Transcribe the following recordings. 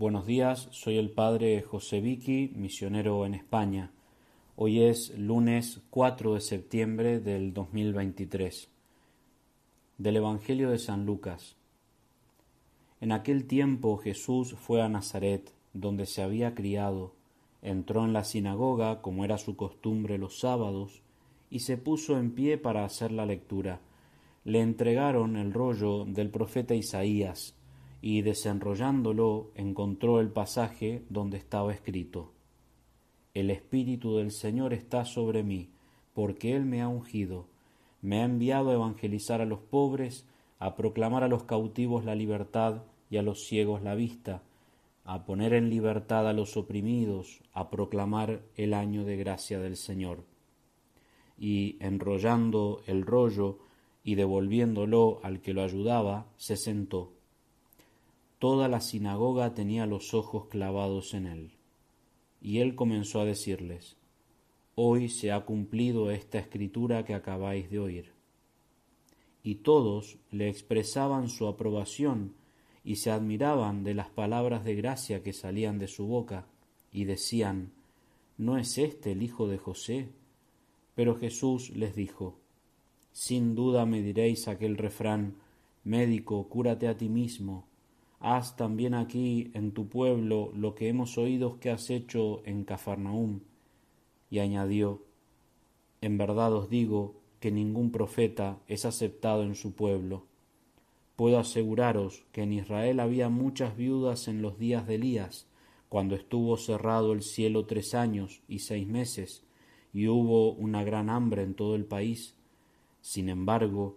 Buenos días, soy el padre José Vicky, misionero en España. Hoy es lunes 4 de septiembre del 2023. Del Evangelio de San Lucas. En aquel tiempo Jesús fue a Nazaret, donde se había criado, entró en la sinagoga, como era su costumbre los sábados, y se puso en pie para hacer la lectura. Le entregaron el rollo del profeta Isaías, y desenrollándolo encontró el pasaje donde estaba escrito El Espíritu del Señor está sobre mí, porque Él me ha ungido, me ha enviado a evangelizar a los pobres, a proclamar a los cautivos la libertad y a los ciegos la vista, a poner en libertad a los oprimidos, a proclamar el año de gracia del Señor. Y enrollando el rollo y devolviéndolo al que lo ayudaba, se sentó Toda la sinagoga tenía los ojos clavados en él. Y él comenzó a decirles, Hoy se ha cumplido esta escritura que acabáis de oír. Y todos le expresaban su aprobación y se admiraban de las palabras de gracia que salían de su boca, y decían, ¿no es este el hijo de José? Pero Jesús les dijo, Sin duda me diréis aquel refrán, Médico, cúrate a ti mismo, haz también aquí en tu pueblo lo que hemos oído que has hecho en Cafarnaúm. Y añadió, En verdad os digo que ningún profeta es aceptado en su pueblo. Puedo aseguraros que en Israel había muchas viudas en los días de Elías, cuando estuvo cerrado el cielo tres años y seis meses, y hubo una gran hambre en todo el país. Sin embargo,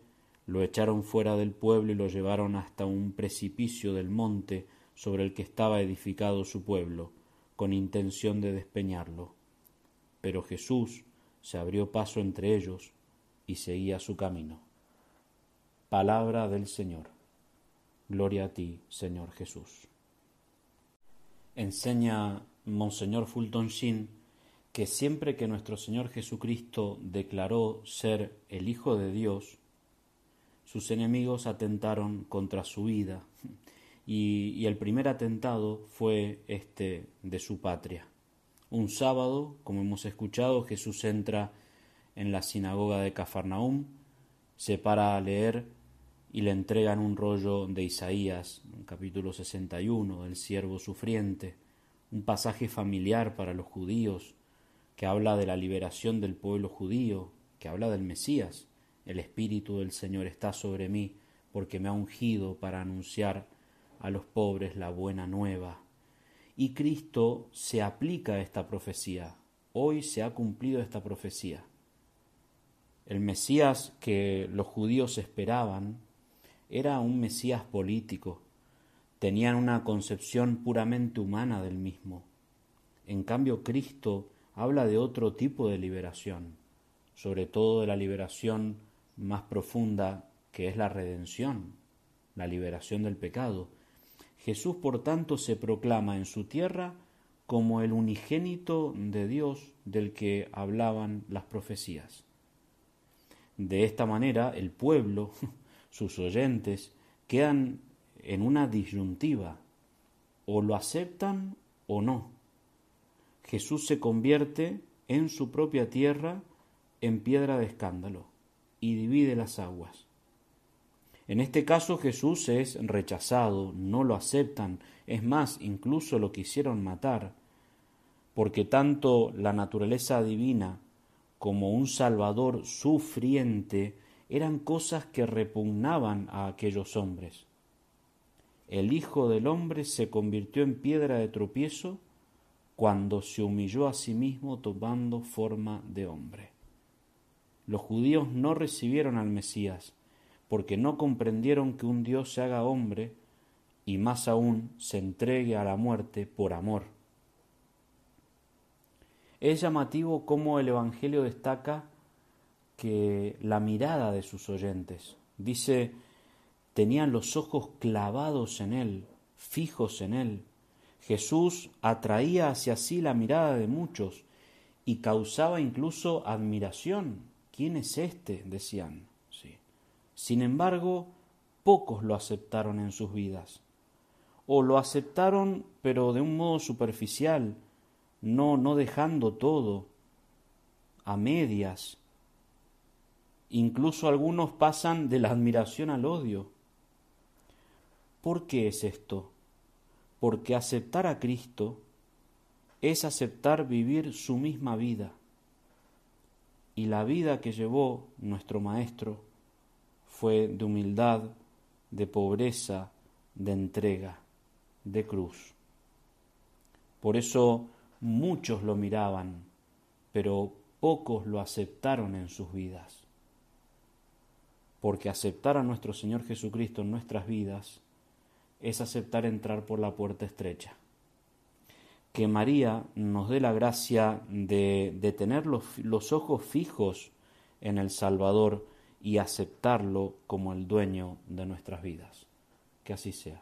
lo echaron fuera del pueblo y lo llevaron hasta un precipicio del monte sobre el que estaba edificado su pueblo, con intención de despeñarlo. Pero Jesús se abrió paso entre ellos y seguía su camino. Palabra del Señor. Gloria a ti, Señor Jesús. Enseña Monseñor Fulton Sheen que siempre que nuestro Señor Jesucristo declaró ser el Hijo de Dios, sus enemigos atentaron contra su vida y, el primer atentado fue este de su patria. Un sábado, como hemos escuchado, Jesús entra en la sinagoga de Cafarnaúm, se para a leer y le entregan un rollo de Isaías, capítulo 61, del siervo sufriente, un pasaje familiar para los judíos, que habla de la liberación del pueblo judío, que habla del Mesías. El Espíritu del Señor está sobre mí, porque me ha ungido para anunciar a los pobres la buena nueva. Y Cristo se aplica a esta profecía. Hoy se ha cumplido esta profecía. El Mesías que los judíos esperaban era un Mesías político. Tenían una concepción puramente humana del mismo. En cambio, Cristo habla de otro tipo de liberación, sobre todo de la liberación más profunda que es la redención, la liberación del pecado. Jesús, por tanto, se proclama en su tierra como el unigénito de Dios del que hablaban las profecías. De esta manera, el pueblo, sus oyentes, quedan en una disyuntiva, o lo aceptan o no. Jesús se convierte en su propia tierra en piedra de escándalo y divide las aguas. En este caso Jesús es rechazado, no lo aceptan, es más, incluso lo quisieron matar, porque tanto la naturaleza divina como un Salvador sufriente eran cosas que repugnaban a aquellos hombres. El Hijo del Hombre se convirtió en piedra de tropiezo cuando se humilló a sí mismo tomando forma de hombre los judíos no recibieron al Mesías, porque no comprendieron que un Dios se haga hombre y más aún se entregue a la muerte por amor. Es llamativo cómo el Evangelio destaca que la mirada de sus oyentes, dice, tenían los ojos clavados en él, fijos en él. Jesús atraía hacia sí la mirada de muchos y causaba incluso admiración. ¿Quién es este? decían. Sí. Sin embargo, pocos lo aceptaron en sus vidas. O lo aceptaron pero de un modo superficial, no, no dejando todo, a medias. Incluso algunos pasan de la admiración al odio. ¿Por qué es esto? Porque aceptar a Cristo es aceptar vivir su misma vida. Y la vida que llevó nuestro Maestro fue de humildad, de pobreza, de entrega, de cruz. Por eso muchos lo miraban, pero pocos lo aceptaron en sus vidas. Porque aceptar a nuestro Señor Jesucristo en nuestras vidas es aceptar entrar por la puerta estrecha. Que María nos dé la gracia de, de tener los, los ojos fijos en el Salvador y aceptarlo como el dueño de nuestras vidas. Que así sea.